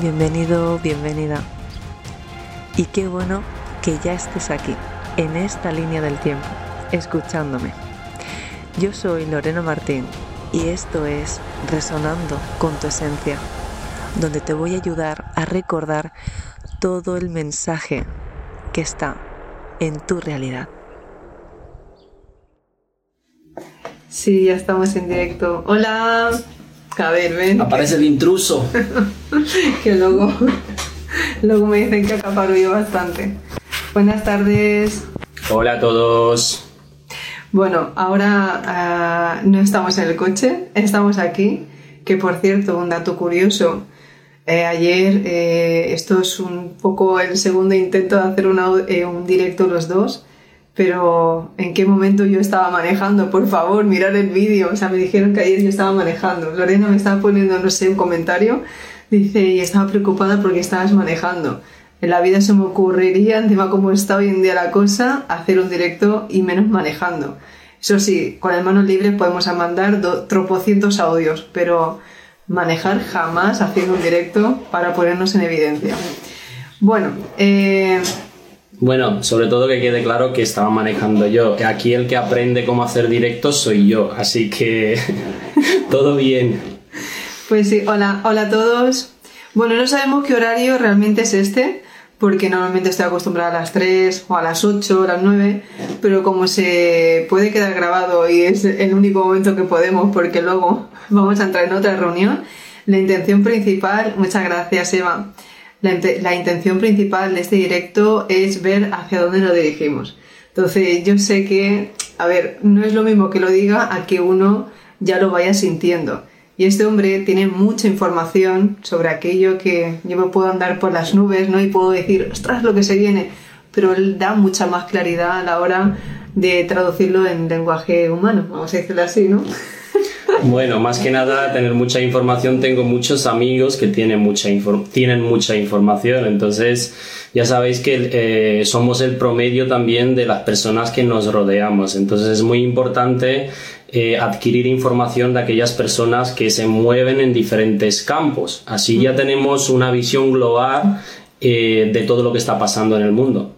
bienvenido, bienvenida. Y qué bueno que ya estés aquí, en esta línea del tiempo, escuchándome. Yo soy Lorena Martín y esto es Resonando con tu Esencia, donde te voy a ayudar a recordar todo el mensaje que está en tu realidad. Sí, ya estamos en directo. Hola. A ver, ven. Aparece el intruso. que luego, luego me dicen que acaparo yo bastante. Buenas tardes. Hola a todos. Bueno, ahora ah, no estamos en el coche, estamos aquí. Que por cierto, un dato curioso. Eh, ayer, eh, esto es un poco el segundo intento de hacer eh, un directo los dos pero ¿en qué momento yo estaba manejando? Por favor, mirar el vídeo. O sea, me dijeron que ayer yo estaba manejando. Lorena me estaba poniendo, no sé, un comentario. Dice, y estaba preocupada porque estabas manejando. En la vida se me ocurriría, encima como está hoy en día la cosa, hacer un directo y menos manejando. Eso sí, con el manos libres podemos mandar tropocientos audios, pero manejar jamás haciendo un directo para ponernos en evidencia. Bueno, eh, bueno, sobre todo que quede claro que estaba manejando yo. Aquí el que aprende cómo hacer directos soy yo, así que todo bien. Pues sí, hola, hola a todos. Bueno, no sabemos qué horario realmente es este, porque normalmente estoy acostumbrada a las 3 o a las 8 o a las 9, pero como se puede quedar grabado y es el único momento que podemos porque luego vamos a entrar en otra reunión, la intención principal, muchas gracias Eva, la, intención principal de este directo es ver hacia dónde nos dirigimos. Entonces, yo sé que, a ver, no es lo mismo que lo diga a que uno ya lo vaya sintiendo. Y este hombre tiene mucha información sobre aquello que yo me puedo andar por las nubes, ¿no? Y puedo decir, ostras, lo que se viene. Pero él da mucha más claridad a la hora de traducirlo en lenguaje humano, vamos a decirlo así, ¿no? Bueno, más que nada, tener mucha información. Tengo muchos amigos que tienen mucha, tienen mucha información. Entonces, ya sabéis que eh, somos el promedio también de las personas que nos rodeamos. Entonces, es muy importante eh, adquirir información de aquellas personas que se mueven en diferentes campos. Así ya tenemos una visión global eh, de todo lo que está pasando en el mundo.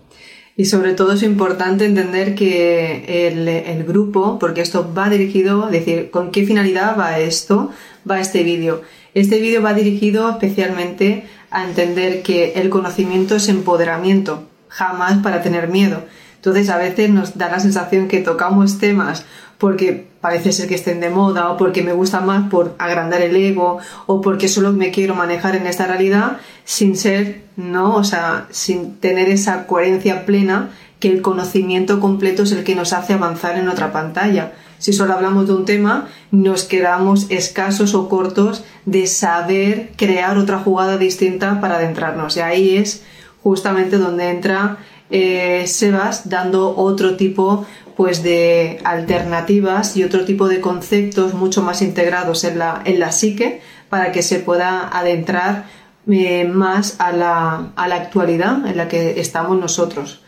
Y sobre todo es importante entender que el, grupo, porque esto va dirigido, es decir, ¿con qué finalidad va esto? Va este vídeo. Este vídeo va dirigido especialmente a entender que el conocimiento es empoderamiento, jamás para tener miedo. Entonces a veces nos da la sensación que tocamos temas porque parece ser que estén de moda o porque me gusta más por agrandar el ego o porque solo me quiero manejar en esta realidad sin ser, ¿no? O sea, sin tener esa coherencia plena que el conocimiento completo es el que nos hace avanzar en otra pantalla. Si solo hablamos de un tema, nos quedamos escasos o cortos de saber crear otra jugada distinta para adentrarnos. Y ahí es justamente donde entra eh, Sebas dando otro tipo pues de alternativas y otro tipo de conceptos mucho más integrados en la, en la psique para que se pueda adentrar eh, más a la, a la actualidad en la que estamos nosotros.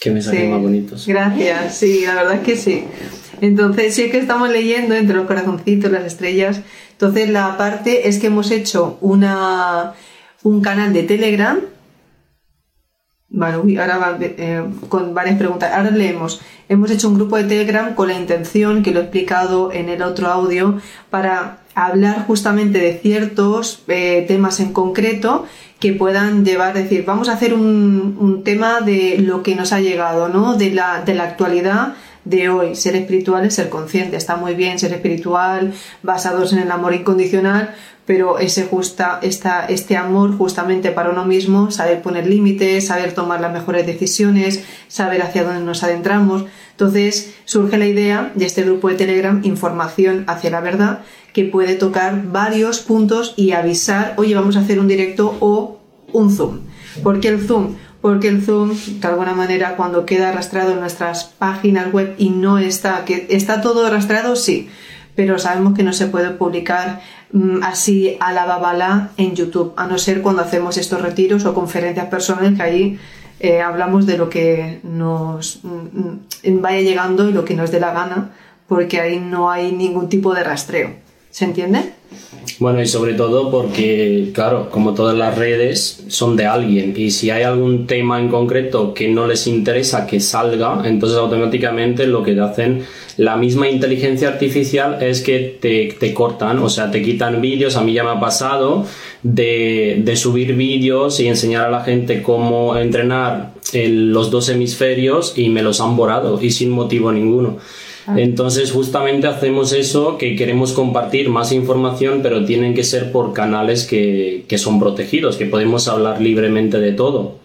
Qué mensajes más bonitos. Gracias, sí, la verdad es que sí. Entonces, sí que estamos leyendo entre los corazoncitos, las estrellas. Entonces, la parte es que hemos hecho una, un canal de Telegram Vale, ahora eh, con varias preguntas. Ahora leemos. Hemos hecho un grupo de Telegram con la intención, que lo he explicado en el otro audio, para hablar justamente de ciertos eh, temas en concreto que puedan llevar, decir, vamos a hacer un, un, tema de lo que nos ha llegado, ¿no? De la, de la actualidad de hoy. Ser espiritual es ser consciente. Está muy bien ser espiritual, basados en el amor incondicional, pero ese justa, esta, este amor justamente para uno mismo, saber poner límites, saber tomar las mejores decisiones, saber hacia dónde nos adentramos. Entonces surge la idea de este grupo de Telegram, Información hacia la verdad, que puede tocar varios puntos y avisar, oye, vamos a hacer un directo o un Zoom. ¿Por qué el Zoom? Porque el Zoom, de alguna manera, cuando queda arrastrado en nuestras páginas web y no está, que está todo arrastrado, sí, pero sabemos que no se puede publicar así a la babala en YouTube, a no ser cuando hacemos estos retiros o conferencias personales que ahí eh, hablamos de lo que nos mm, vaya llegando y lo que nos dé la gana, porque ahí no hay ningún tipo de rastreo. ¿Se entiende? Bueno, y sobre todo porque, claro, como todas las redes son de alguien y si hay algún tema en concreto que no les interesa que salga, entonces automáticamente lo que hacen la misma inteligencia artificial es que te, cortan, o sea, te quitan vídeos, a mí ya me ha pasado de, de subir vídeos y enseñar a la gente cómo entrenar los dos hemisferios y me los han borrado y sin motivo ninguno. Ah. Entonces justamente hacemos eso, que queremos compartir más información, pero tienen que ser por canales que, que son protegidos, que podemos hablar libremente de todo.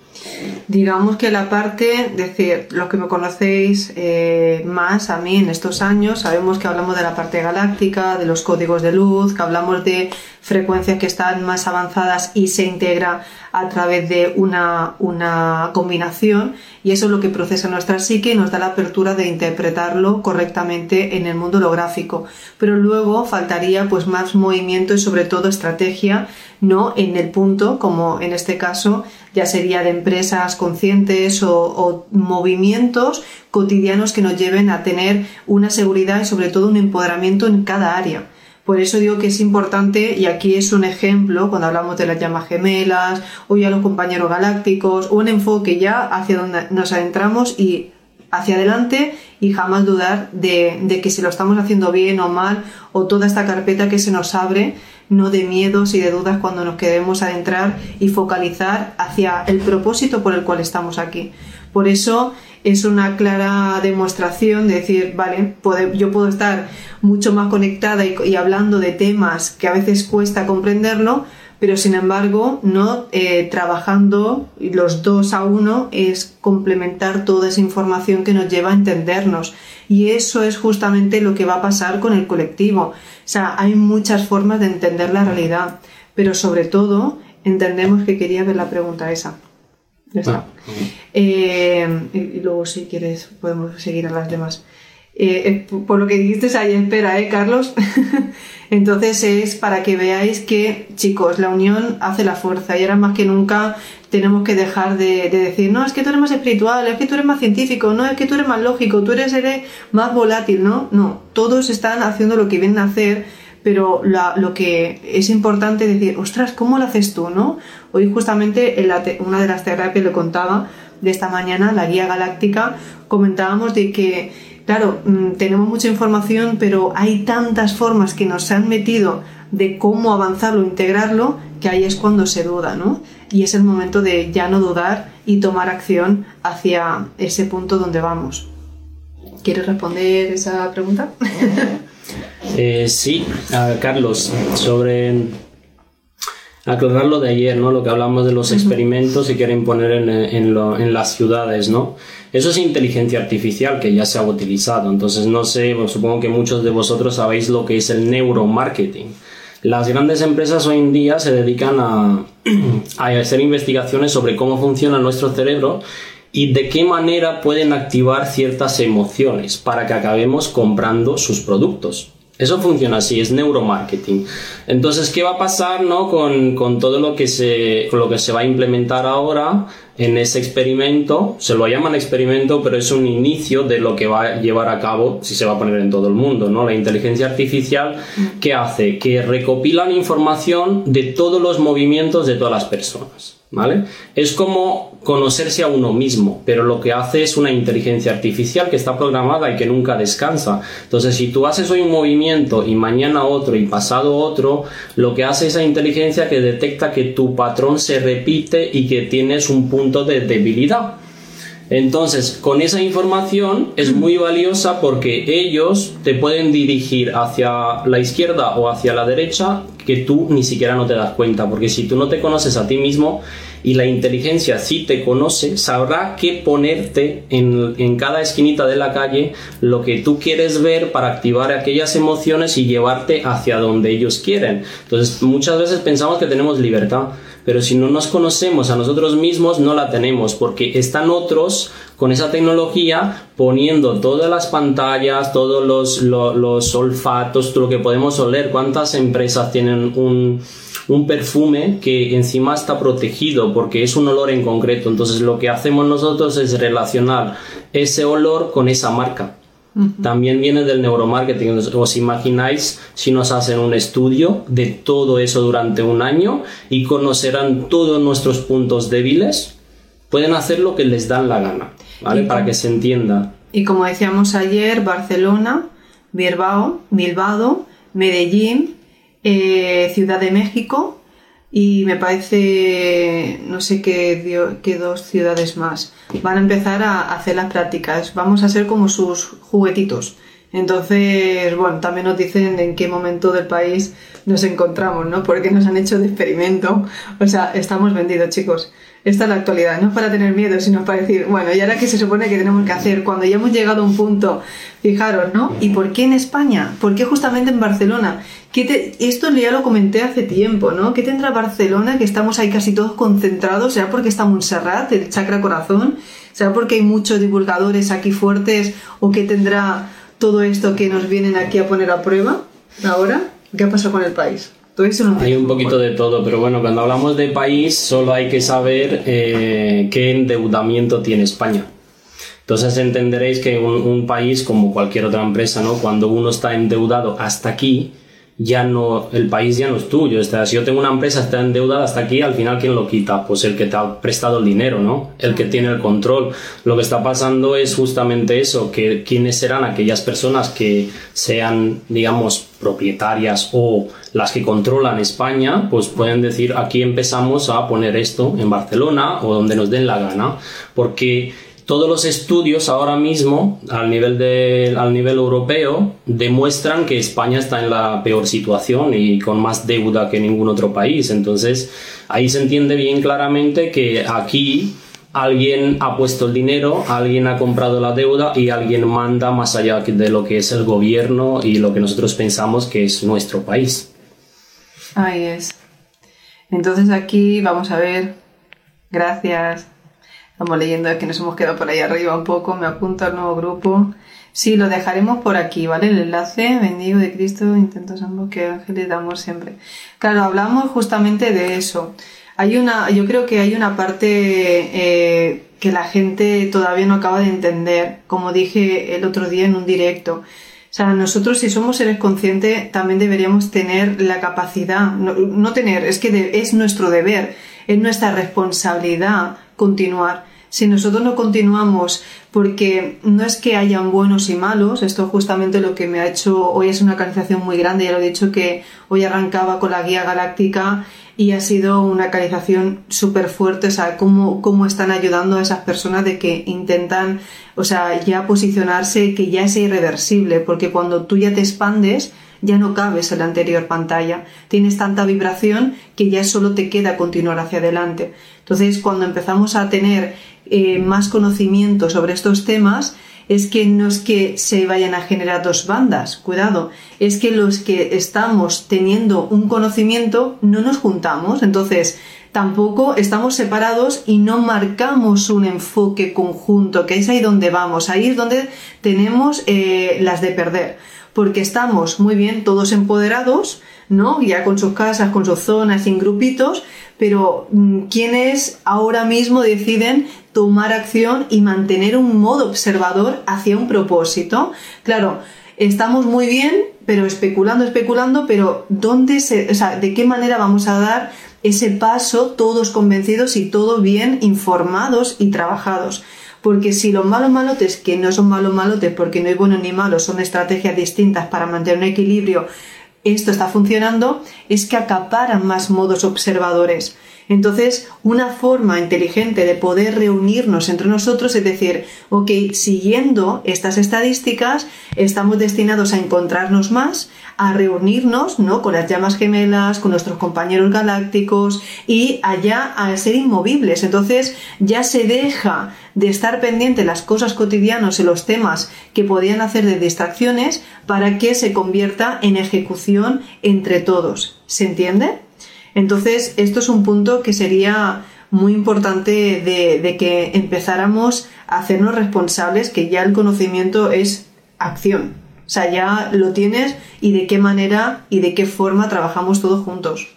Digamos que la parte, decir, los que me conocéis eh, más a mí en estos años, sabemos que hablamos de la parte galáctica, de los códigos de luz, que hablamos de frecuencias que están más avanzadas y se integra a través de una, una combinación y eso es lo que procesa nuestra psique y nos da la apertura de interpretarlo correctamente en el mundo holográfico. Pero luego faltaría pues más movimiento y sobre todo estrategia, no en el punto, como en este caso ya sería de empresas conscientes o, o movimientos cotidianos que nos lleven a tener una seguridad y sobre todo un empoderamiento en cada área. Por eso digo que es importante, y aquí es un ejemplo, cuando hablamos de las llamas gemelas, o ya los compañeros galácticos, un enfoque ya hacia donde nos adentramos y hacia adelante y jamás dudar de, de, que si lo estamos haciendo bien o mal, o toda esta carpeta que se nos abre, no de miedos y de dudas cuando nos queremos adentrar y focalizar hacia el propósito por el cual estamos aquí. Por eso es una clara demostración de decir, vale, yo puedo estar mucho más conectada y, hablando de temas que a veces cuesta comprenderlo, pero sin embargo, no eh, trabajando los dos a uno es complementar toda esa información que nos lleva a entendernos. Y eso es justamente lo que va a pasar con el colectivo. O sea, hay muchas formas de entender la realidad, pero sobre todo entendemos que quería ver la pregunta esa. Ah, eh, y luego, si quieres, podemos seguir a las demás. Eh, eh, por lo que dijiste ahí, espera, ¿eh, Carlos? Entonces es para que veáis que, chicos, la unión hace la fuerza y ahora más que nunca tenemos que dejar de, decir, no, es que tú eres más espiritual, es que tú eres más científico, no, es que tú eres más lógico, tú eres, eres más volátil, ¿no? No, todos están haciendo lo que vienen a hacer pero lo que es importante es decir, ostras, ¿cómo lo haces tú, no? Hoy justamente en una de las terapias le contaba de esta mañana, la guía galáctica, comentábamos de que, claro, mm, tenemos mucha información, pero hay tantas formas que nos han metido de cómo avanzarlo, integrarlo, que ahí es cuando se duda, ¿no? Y es el momento de ya no dudar y tomar acción hacia ese punto donde vamos. ¿Quieres responder esa pregunta? Eh, sí, Carlos, sobre aclarar lo de ayer, ¿no? Lo que hablamos de los experimentos que quieren poner en, en, las ciudades, ¿no? Eso es inteligencia artificial que ya se ha utilizado. Entonces, no sé, supongo que muchos de vosotros sabéis lo que es el neuromarketing. Las grandes empresas hoy en día se dedican a, a hacer investigaciones sobre cómo funciona nuestro cerebro y de qué manera pueden activar ciertas emociones para que acabemos comprando sus productos. Eso funciona así, es neuromarketing. Entonces, ¿qué va a pasar ¿no? con, con todo lo que, se, lo que se va a implementar ahora en ese experimento? Se lo llaman experimento, pero es un inicio de lo que va a llevar a cabo, si se va a poner en todo el mundo, ¿no? La inteligencia artificial, ¿qué hace? Que recopilan información de todos los movimientos de todas las personas. Es como conocerse a uno mismo, pero lo que hace es una inteligencia artificial que está programada y que nunca descansa. Entonces, si tú haces hoy un movimiento y mañana otro y pasado otro, lo que hace esa inteligencia que detecta que tu patrón se repite y que tienes un punto de debilidad. Entonces, con esa información es muy valiosa porque ellos te pueden dirigir hacia la izquierda o hacia la derecha que tú ni siquiera no te das cuenta, porque si tú no te conoces a ti mismo y la inteligencia sí te conoce, sabrá qué ponerte en, en cada esquinita de la calle lo que tú quieres ver para activar aquellas emociones y llevarte hacia donde ellos quieren. Entonces, muchas veces pensamos que tenemos libertad, pero si no nos conocemos a nosotros mismos no la tenemos porque están otros con esa tecnología poniendo todas las pantallas, todos los, los, olfatos, todo lo que podemos oler. ¿Cuántas empresas tienen un, un perfume que encima está protegido porque es un olor en concreto? Entonces lo que hacemos nosotros es relacionar ese olor con esa marca. También viene del neuromarketing. ¿Os imagináis si nos hacen un estudio de todo eso durante un año y conocerán todos nuestros puntos débiles? Pueden hacer lo que les dan la gana, ¿vale? Para que se entienda. Y como decíamos ayer, Barcelona, Bilbao, Bilbao Medellín, eh, Ciudad de México y me parece, no sé qué, dos ciudades más, van a empezar a hacer las prácticas. Vamos a ser como sus juguetitos. Entonces, bueno, también nos dicen en qué momento del país nos encontramos, ¿no? Porque nos han hecho de experimento. O sea, estamos vendidos, chicos. Esta es la actualidad, no es para tener miedo, sino para decir, bueno, ¿y ahora qué se supone que tenemos que hacer? Cuando ya hemos llegado a un punto, fijaros, ¿no? ¿Y por qué en España? ¿Por qué justamente en Barcelona? ¿Qué Esto ya lo comenté hace tiempo, ¿no? ¿Qué tendrá Barcelona que estamos ahí casi todos concentrados? ¿Será porque está Montserrat, el chakra corazón? ¿Será porque hay muchos divulgadores aquí fuertes? ¿O qué tendrá todo esto que nos vienen aquí a poner a prueba ahora? ¿Qué ha pasado con el país? Hay un poquito de todo, pero bueno, cuando hablamos de país solo hay que saber eh, qué endeudamiento tiene España. Entonces entenderéis que un, un, país como cualquier otra empresa, ¿no? Cuando uno está endeudado hasta aquí, ya no, el país ya no es tuyo. O si yo tengo una empresa, está endeudada hasta aquí, al final, ¿quién lo quita? Pues el que te ha prestado el dinero, ¿no? El que tiene el control. Lo que está pasando es justamente eso, que quiénes serán aquellas personas que sean, digamos, propietarias o las que controlan España, pues pueden decir, aquí empezamos a poner esto en Barcelona o donde nos den la gana. Porque todos los estudios ahora mismo, al nivel, de, al nivel europeo, demuestran que España está en la peor situación y con más deuda que ningún otro país. Entonces, ahí se entiende bien claramente que aquí alguien ha puesto el dinero, alguien ha comprado la deuda y alguien manda más allá de lo que es el gobierno y lo que nosotros pensamos que es nuestro país. Ahí es. Entonces aquí vamos a ver. Gracias. Estamos leyendo, es que nos hemos quedado por ahí arriba un poco. Me apunto al nuevo grupo. Sí, lo dejaremos por aquí, ¿vale? El enlace, bendigo de Cristo, intentos ambos que ángeles de amor siempre. Claro, hablamos justamente de eso. Hay una, yo creo que hay una parte eh, que la gente todavía no acaba de entender, como dije el otro día en un directo. O sea, nosotros si somos seres conscientes también deberíamos tener la capacidad, no, tener, es que es nuestro deber, es nuestra responsabilidad continuar. Si nosotros no continuamos, porque no es que hayan buenos y malos, esto justamente lo que me ha hecho, hoy es una canalización muy grande, ya lo he dicho que hoy arrancaba con la guía galáctica y ha sido una canalización súper fuerte, o sea, cómo, cómo están ayudando a esas personas de que intentan, o sea, ya posicionarse, que ya es irreversible, porque cuando tú ya te expandes, ya no cabes en la anterior pantalla. Tienes tanta vibración que ya solo te queda continuar hacia adelante. Entonces, cuando empezamos a tener eh, más conocimiento sobre estos temas, es que no es que se vayan a generar dos bandas, cuidado, es que los que estamos teniendo un conocimiento no nos juntamos, entonces tampoco estamos separados y no marcamos un enfoque conjunto, que es ahí donde vamos, ahí es donde tenemos eh, las de perder porque estamos muy bien todos empoderados, ¿no? Ya con sus casas, con sus zonas, en grupitos, pero mm, quienes ahora mismo deciden tomar acción y mantener un modo observador hacia un propósito. Claro, estamos muy bien, pero especulando, especulando, pero ¿dónde se, o sea, de qué manera vamos a dar ese paso todos convencidos y todos bien informados y trabajados? Porque si los malos malotes, que no son malos malotes porque no hay buenos ni malos, son estrategias distintas para mantener un equilibrio, esto está funcionando, es que acaparan más modos observadores. Entonces, una forma inteligente de poder reunirnos entre nosotros es decir, ok, siguiendo estas estadísticas, estamos destinados a encontrarnos más, a reunirnos, ¿no? Con las llamas gemelas, con nuestros compañeros galácticos y allá a ser inmovibles. Entonces, ya se deja de estar pendiente las cosas cotidianas y los temas que podían hacer de distracciones para que se convierta en ejecución entre todos. ¿Se entiende? Entonces, esto es un punto que sería muy importante de, que empezáramos a hacernos responsables, que ya el conocimiento es acción. O sea, ya lo tienes y de qué manera y de qué forma trabajamos todos juntos.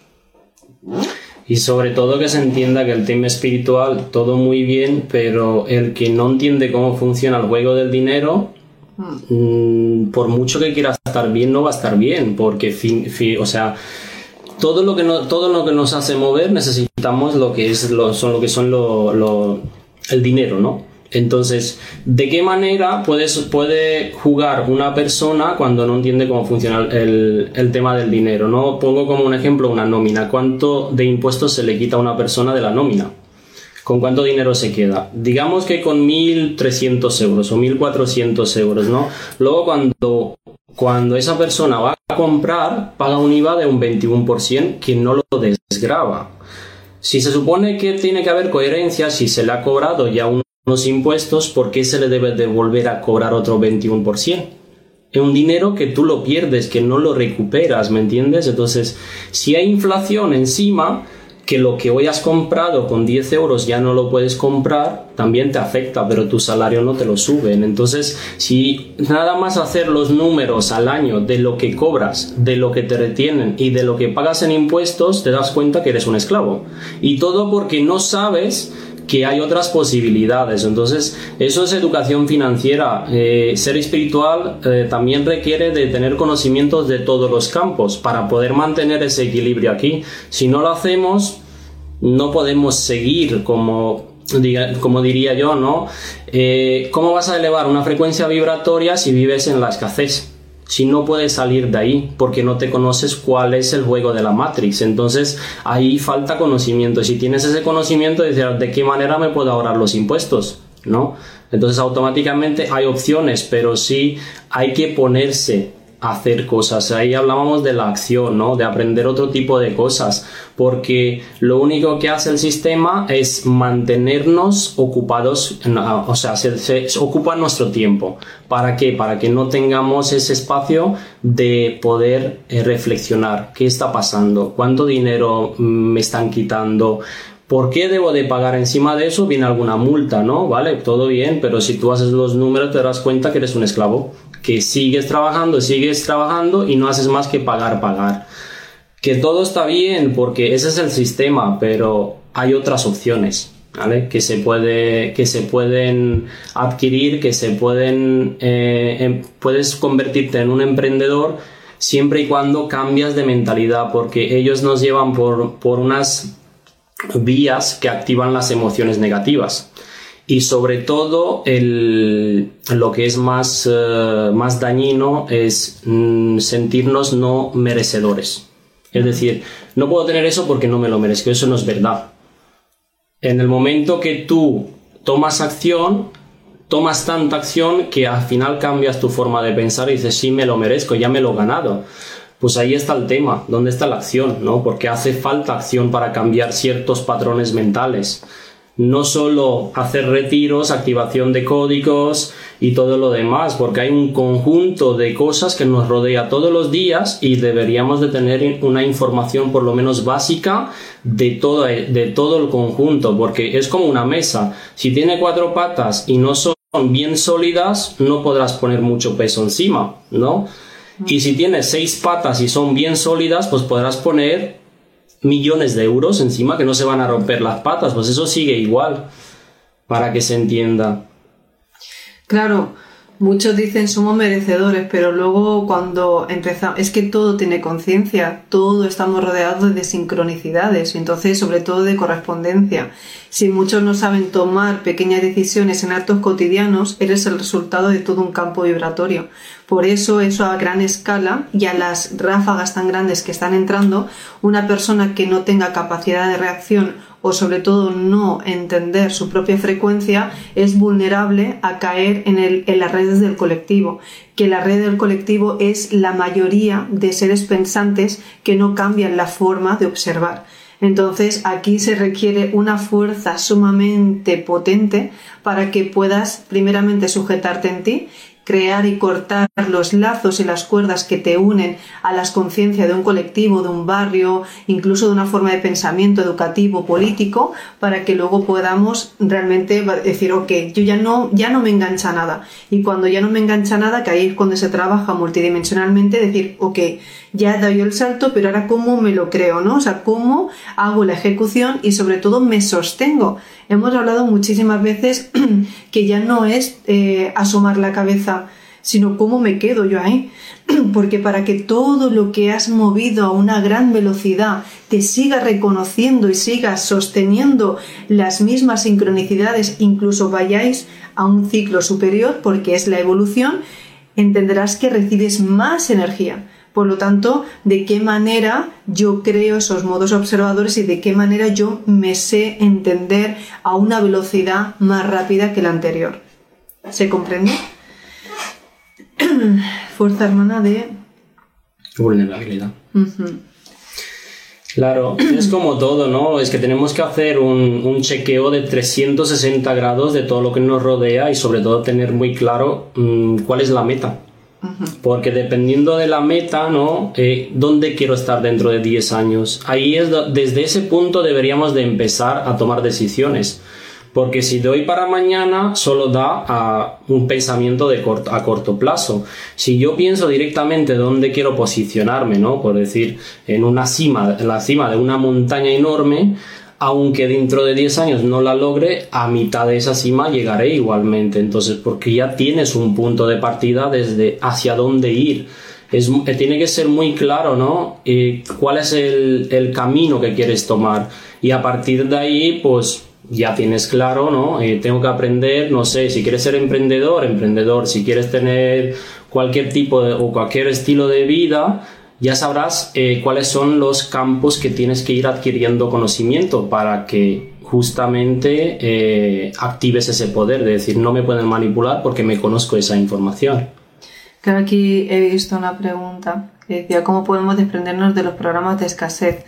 Y sobre todo que se entienda que el tema espiritual, todo muy bien, pero el que no entiende cómo funciona el juego del dinero, mm, por mucho que quiera estar bien, no va a estar bien, porque, o sea, todo lo que no, todo lo que nos hace mover necesitamos lo que es lo, son lo que son lo, el dinero, ¿no? Entonces, ¿de qué manera puede jugar una persona cuando no entiende cómo funciona el, el, tema del dinero? ¿no? Pongo como un ejemplo una nómina. ¿Cuánto de impuestos se le quita a una persona de la nómina? ¿Con cuánto dinero se queda? Digamos que con 1.300 euros o 1.400 euros, ¿no? Luego cuando, cuando esa persona va a comprar, paga un IVA de un 21% que no lo desgrava. Si se supone que tiene que haber coherencia, si se le ha cobrado ya unos impuestos, ¿por qué se le debe de volver a cobrar otro 21%? Es un dinero que tú lo pierdes, que no lo recuperas, ¿me entiendes? Entonces, si hay inflación encima, que lo que hoy has comprado con 10 euros ya no lo puedes comprar, también te afecta, pero tu salario no te lo suben. Entonces, si nada más hacer los números al año de lo que cobras, de lo que te retienen y de lo que pagas en impuestos, te das cuenta que eres un esclavo. Y todo porque no sabes que hay otras posibilidades. Entonces, eso es educación financiera. Eh, ser espiritual eh, también requiere de tener conocimientos de todos los campos para poder mantener ese equilibrio aquí. Si no lo hacemos, no podemos seguir como como diría yo, ¿no? Eh, ¿Cómo vas a elevar una frecuencia vibratoria si vives en la escasez? si no puedes salir de ahí porque no te conoces cuál es el juego de la Matrix. Entonces ahí falta conocimiento. Si tienes ese conocimiento, de, de qué manera me puedo ahorrar los impuestos, ¿no? Entonces automáticamente hay opciones, pero sí hay que ponerse hacer cosas. Ahí hablábamos de la acción, ¿no? De aprender otro tipo de cosas, porque lo único que hace el sistema es mantenernos ocupados, o sea, se, ocupa nuestro tiempo. ¿Para qué? Para que no tengamos ese espacio de poder eh, reflexionar. ¿Qué está pasando? ¿Cuánto dinero me están quitando? ¿Por qué debo de pagar encima de eso? Viene alguna multa, ¿no? Vale, todo bien, pero si tú haces los números te das cuenta que eres un esclavo que sigues trabajando, sigues trabajando y no haces más que pagar, pagar. Que todo está bien porque ese es el sistema, pero hay otras opciones. ¿Vale? Que se, puede, que se pueden adquirir, que se pueden, eh, em, puedes convertirte en un emprendedor siempre y cuando cambias de mentalidad, porque ellos nos llevan por, por unas vías que activan las emociones negativas y sobre todo el, lo que es más, eh, más dañino es mm, sentirnos no merecedores. Es decir, no puedo tener eso porque no me lo merezco, eso no es verdad. En el momento que tú tomas acción, tomas tanta acción que al final cambias tu forma de pensar y dices, sí, me lo merezco, ya me lo he ganado. Pues ahí está el tema, ¿dónde está la acción? ¿no? Porque hace falta acción para cambiar ciertos patrones mentales no solo hacer retiros, activación de códigos y todo lo demás, porque hay un conjunto de cosas que nos rodea todos los días y deberíamos de tener una información por lo menos básica de todo, de todo el conjunto, porque es como una mesa. Si tiene cuatro patas y no son bien sólidas, no podrás poner mucho peso encima, ¿no? Y si tiene seis patas y son bien sólidas, pues podrás poner millones de euros encima que no se van a romper las patas, pues eso sigue igual, para que se entienda. Claro, muchos dicen somos merecedores, pero luego cuando empezamos, es que todo tiene conciencia, todo estamos rodeados de sincronicidades, entonces sobre todo de correspondencia. Si muchos no saben tomar pequeñas decisiones en actos cotidianos, eres el resultado de todo un campo vibratorio. Por eso, eso a gran escala y a las ráfagas tan grandes que están entrando, una persona que no tenga capacidad de reacción o sobre todo no entender su propia frecuencia es vulnerable a caer en, el, en las redes del colectivo, que la red del colectivo es la mayoría de seres pensantes que no cambian la forma de observar. Entonces aquí se requiere una fuerza sumamente potente para que puedas primeramente sujetarte en ti crear y cortar los lazos y las cuerdas que te unen a las conciencias de un colectivo, de un barrio, incluso de una forma de pensamiento educativo, político, para que luego podamos realmente decir, ok, yo ya no, ya no me engancha nada. Y cuando ya no me engancha nada, que ahí es cuando se trabaja multidimensionalmente, decir, ok, ya dado el salto, pero ahora cómo me lo creo, ¿no? O sea, cómo hago la ejecución y sobre todo me sostengo. Hemos hablado muchísimas veces que ya no es eh, asomar la cabeza sino cómo me quedo yo ahí. Porque para que todo lo que has movido a una gran velocidad te siga reconociendo y sigas sosteniendo las mismas sincronicidades, incluso vayáis a un ciclo superior, porque es la evolución, entenderás que recibes más energía. Por lo tanto, de qué manera yo creo esos modos observadores y de qué manera yo me sé entender a una velocidad más rápida que la anterior. ¿Se comprende? Fuerza hermana de vulnerabilidad. Claro, es como todo, ¿no? Es que tenemos que hacer un, chequeo de 360 grados de todo lo que nos rodea y sobre todo tener muy claro mm, cuál es la meta. Porque dependiendo de la meta, ¿no? Eh, ¿Dónde quiero estar dentro de 10 años? Ahí es desde ese punto deberíamos de empezar a tomar decisiones. Porque si doy para mañana, solo da a un pensamiento de a corto plazo. Si yo pienso directamente dónde quiero posicionarme, ¿no? Por decir, en una cima, en la cima de una montaña enorme, aunque dentro de 10 años no la logre, a mitad de esa cima llegaré igualmente. Entonces, porque ya tienes un punto de partida desde hacia dónde ir. Es, eh, tiene que ser muy claro, ¿no? Eh, ¿Cuál es el, camino que quieres tomar? Y a partir de ahí, pues ya tienes claro, ¿no? Eh, tengo que aprender, no sé, si quieres ser emprendedor, emprendedor, si quieres tener cualquier tipo de, o cualquier estilo de vida, ya sabrás eh, cuáles son los campos que tienes que ir adquiriendo conocimiento para que justamente eh, actives ese poder de decir no me pueden manipular porque me conozco esa información. Claro, aquí he visto una pregunta que decía cómo podemos desprendernos de los programas de escasez.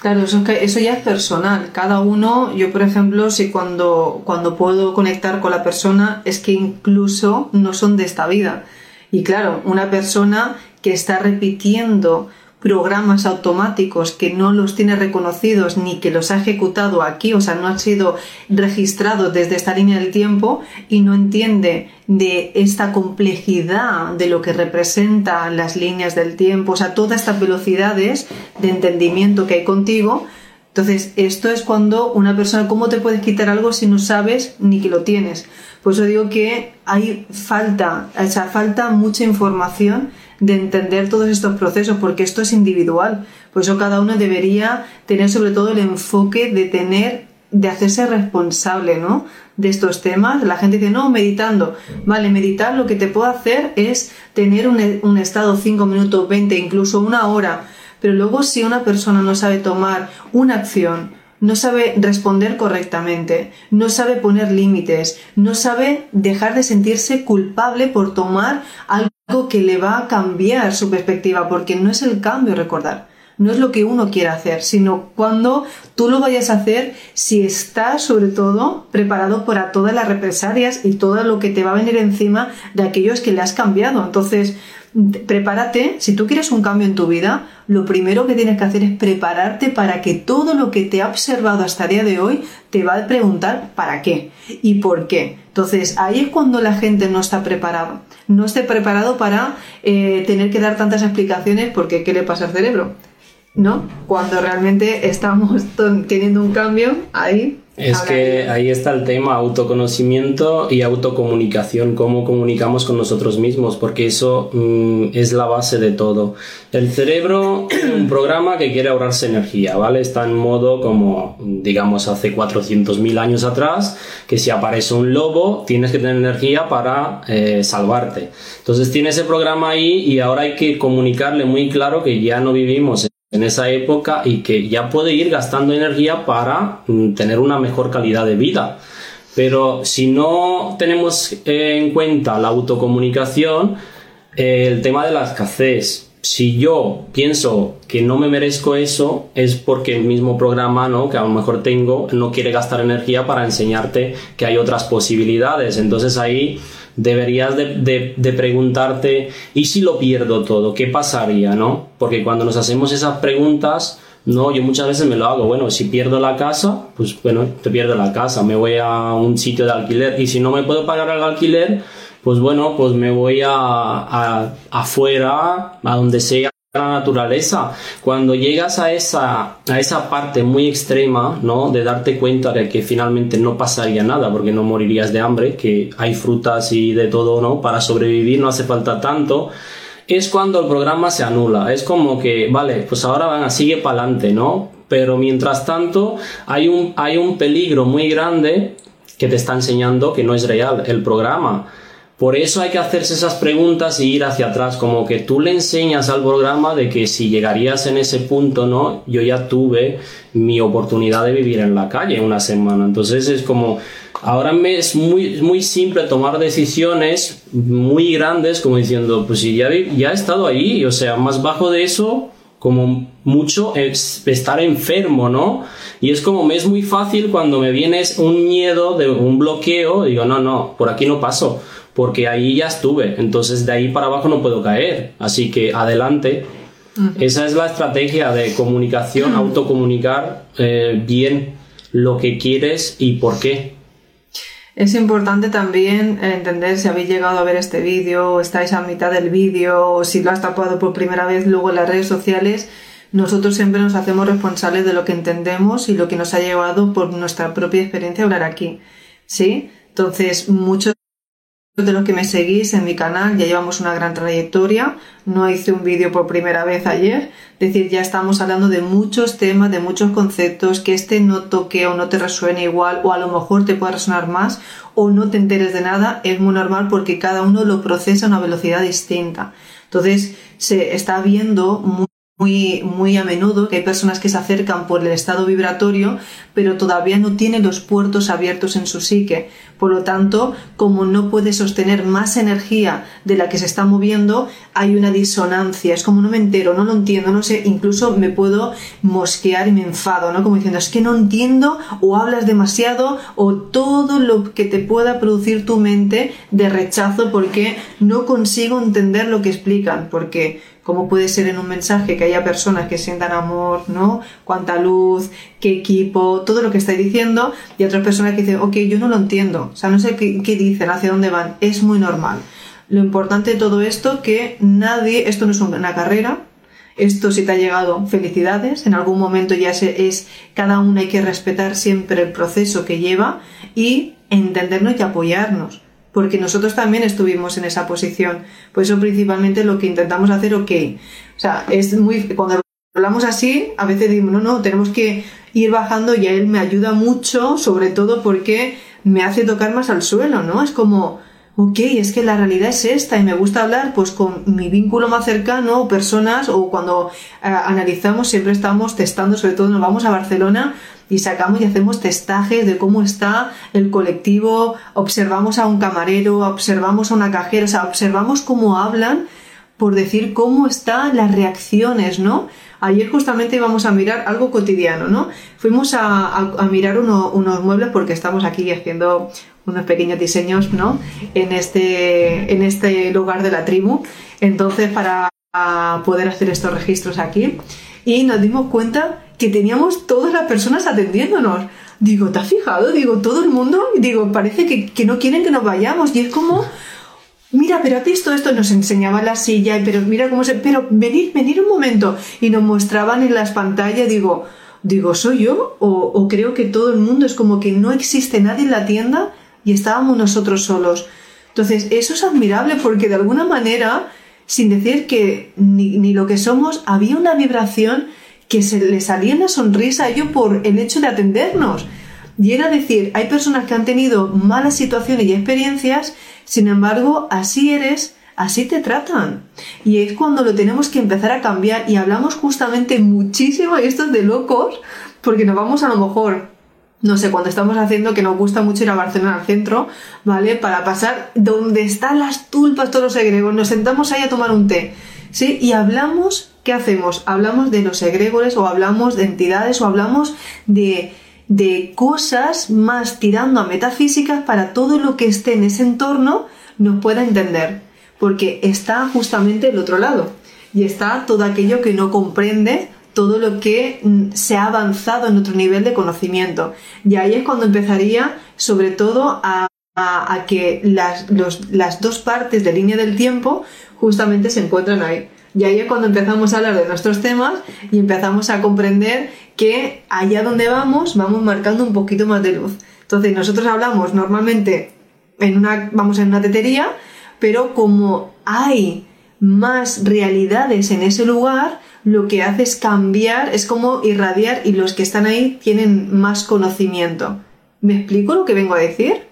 Claro, eso, eso ya es personal. Cada uno, yo por ejemplo, si cuando, cuando puedo conectar con la persona es que incluso no son de esta vida. Y claro, una persona que está repitiendo programas automáticos que no los tiene reconocidos ni que los ha ejecutado aquí, o sea, no han sido registrados desde esta línea del tiempo y no entiende de esta complejidad de lo que representan las líneas del tiempo, o sea, todas estas velocidades de entendimiento que hay contigo. Entonces, esto es cuando una persona, ¿cómo te puedes quitar algo si no sabes ni que lo tienes? Por eso digo que hay falta, o sea, falta mucha información de entender todos estos procesos, porque esto es individual. Por eso cada uno debería tener sobre todo el enfoque de tener, de hacerse responsable, ¿no? De estos temas. La gente dice, no, meditando. Vale, meditar lo que te puede hacer es tener un, un estado 5 minutos, 20, incluso una hora. Pero luego si una persona no sabe tomar una acción, no sabe responder correctamente, no sabe poner límites, no sabe dejar de sentirse culpable por tomar algo que le va a cambiar su perspectiva, porque no es el cambio recordar, no es lo que uno quiere hacer, sino cuando tú lo vayas a hacer, si estás sobre todo preparado para todas las represalias y todo lo que te va a venir encima de aquellos que le has cambiado. Entonces, prepárate, si tú quieres un cambio en tu vida, lo primero que tienes que hacer es prepararte para que todo lo que te ha observado hasta el día de hoy te va a preguntar para qué y por qué. Entonces ahí es cuando la gente no está preparada, no esté preparado para eh, tener que dar tantas explicaciones porque qué le pasa al cerebro, ¿no? Cuando realmente estamos teniendo un cambio, ahí es que ahí está el tema, autoconocimiento y autocomunicación, cómo comunicamos con nosotros mismos, porque eso mm, es la base de todo. El cerebro es un programa que quiere ahorrarse energía, ¿vale? Está en modo como, digamos, hace 400.000 años atrás, que si aparece un lobo, tienes que tener energía para eh, salvarte. Entonces tiene ese programa ahí y ahora hay que comunicarle muy claro que ya no vivimos en esa época y que ya puede ir gastando energía para mm, tener una mejor calidad de vida. Pero si no tenemos en cuenta la autocomunicación, el tema de la escasez, si yo pienso que no me merezco eso, es porque el mismo programa ¿no? que a lo mejor tengo no quiere gastar energía para enseñarte que hay otras posibilidades. Entonces ahí deberías de, preguntarte, ¿y si lo pierdo todo? ¿Qué pasaría? ¿no? Porque cuando nos hacemos esas preguntas, no, yo muchas veces me lo hago, bueno, si pierdo la casa, pues bueno, te pierdo la casa, me voy a un sitio de alquiler y si no me puedo pagar el alquiler, pues bueno, pues me voy a, a afuera, a donde sea la naturaleza. Cuando llegas a esa, a esa parte muy extrema, ¿no? De darte cuenta de que finalmente no pasaría nada porque no morirías de hambre, que hay frutas y de todo, ¿no? Para sobrevivir no hace falta tanto. Es cuando el programa se anula. Es como que, vale, pues ahora van a sigue para adelante, ¿no? Pero mientras tanto hay un, hay un peligro muy grande que te está enseñando que no es real el programa por eso hay que hacerse esas preguntas y ir hacia atrás, como que tú le enseñas al programa de que si llegarías en ese punto, ¿no? Yo ya tuve mi oportunidad de vivir en la calle una semana. Entonces es como, ahora me es muy, muy simple tomar decisiones muy grandes, como diciendo, pues si ya, ya he estado ahí, o sea, más bajo de eso, como mucho es estar enfermo, ¿no? Y es como me es muy fácil cuando me vienes un miedo de un bloqueo, digo, no, no, por aquí no paso porque ahí ya estuve, entonces de ahí para abajo no puedo caer, así que adelante. Esa es la estrategia de comunicación, autocomunicar eh, bien lo que quieres y por qué. Es importante también entender si habéis llegado a ver este vídeo, o estáis a mitad del vídeo, o si lo has tapado por primera vez luego en las redes sociales. Nosotros siempre nos hacemos responsables de lo que entendemos y lo que nos ha llevado por nuestra propia experiencia a hablar aquí. ¿Sí? Entonces, muchos de los que me seguís en mi canal ya llevamos una gran trayectoria, no hice un vídeo por primera vez ayer, es decir, ya estamos hablando de muchos temas, de muchos conceptos, que este no toque o no te resuene igual o a lo mejor te pueda resonar más o no te enteres de nada, es muy normal porque cada uno lo procesa a una velocidad distinta. Entonces se está viendo muy, muy a menudo que hay personas que se acercan por el estado vibratorio, pero todavía no tienen los puertos abiertos en su psique. Por lo tanto, como no puede sostener más energía de la que se está moviendo, hay una disonancia. Es como no me entero, no lo entiendo, no sé, incluso me puedo mosquear y me enfado, ¿no? Como diciendo, es que no entiendo, o hablas demasiado, o todo lo que te pueda producir tu mente de rechazo porque no consigo entender lo que explican, porque cómo puede ser en un mensaje que haya personas que sientan amor, ¿no? Cuánta luz, qué equipo, todo lo que estáis diciendo, y otras personas que dicen, ok, yo no lo entiendo, o sea, no sé qué, qué dicen, hacia dónde van, es muy normal. Lo importante de todo esto que nadie, esto no es una carrera, esto si te ha llegado, felicidades, en algún momento ya se, es, cada uno hay que respetar siempre el proceso que lleva y entendernos y apoyarnos porque nosotros también estuvimos en esa posición. Por eso principalmente lo que intentamos hacer, ok, o sea, es muy, cuando hablamos así, a veces decimos, no, no, tenemos que ir bajando y a él me ayuda mucho, sobre todo porque me hace tocar más al suelo, ¿no? Es como, ok, es que la realidad es esta y me gusta hablar pues con mi vínculo más cercano, personas, o cuando eh, analizamos siempre estamos testando, sobre todo nos vamos a Barcelona, y sacamos y hacemos testajes de cómo está el colectivo, observamos a un camarero, observamos a una cajera, o sea, observamos cómo hablan por decir cómo están las reacciones, ¿no? Ayer justamente íbamos a mirar algo cotidiano, ¿no? Fuimos a, mirar unos muebles porque estamos aquí haciendo unos pequeños diseños, ¿no? En este, en este lugar de la tribu. Entonces, para poder hacer estos registros aquí. Y nos dimos cuenta que teníamos todas las personas atendiéndonos. Digo, ¿te has fijado? Digo, todo el mundo, digo, parece que, no quieren que nos vayamos. Y es como, mira, pero has visto esto, nos enseñaba la silla, pero mira cómo se. Pero venir, venir un momento. Y nos mostraban en las pantallas, digo, digo, ¿soy yo? O creo que todo el mundo es como que no existe nadie en la tienda y estábamos nosotros solos. Entonces, eso es admirable porque de alguna manera, sin decir que ni, lo que somos, había una vibración que se le salía una sonrisa a ellos por el hecho de atendernos. Y era decir, hay personas que han tenido malas situaciones y experiencias, sin embargo, así eres, así te tratan. Y es cuando lo tenemos que empezar a cambiar y hablamos justamente muchísimo de esto de locos, porque nos vamos a lo mejor, no sé, cuando estamos haciendo que nos gusta mucho ir a Barcelona al centro, ¿vale? Para pasar donde están las tulpas, todos los egregos, nos sentamos ahí a tomar un té, ¿sí? Y hablamos ¿qué hacemos? Hablamos de los egregores o hablamos de entidades o hablamos de, de cosas más tirando a metafísicas para todo lo que esté en ese entorno nos pueda entender, porque está justamente el otro lado y está todo aquello que no comprende todo lo que mm, se ha avanzado en otro nivel de conocimiento. Y ahí es cuando empezaría sobre todo a, que las, las dos partes de línea del tiempo justamente se encuentran ahí Y ahí es cuando empezamos a hablar de nuestros temas y empezamos a comprender que allá donde vamos, vamos marcando un poquito más de luz. Entonces, nosotros hablamos normalmente en una, vamos en una tetería, pero como hay más realidades en ese lugar, lo que hace es cambiar, es como irradiar y los que están ahí tienen más conocimiento. ¿Me explico lo que vengo a decir?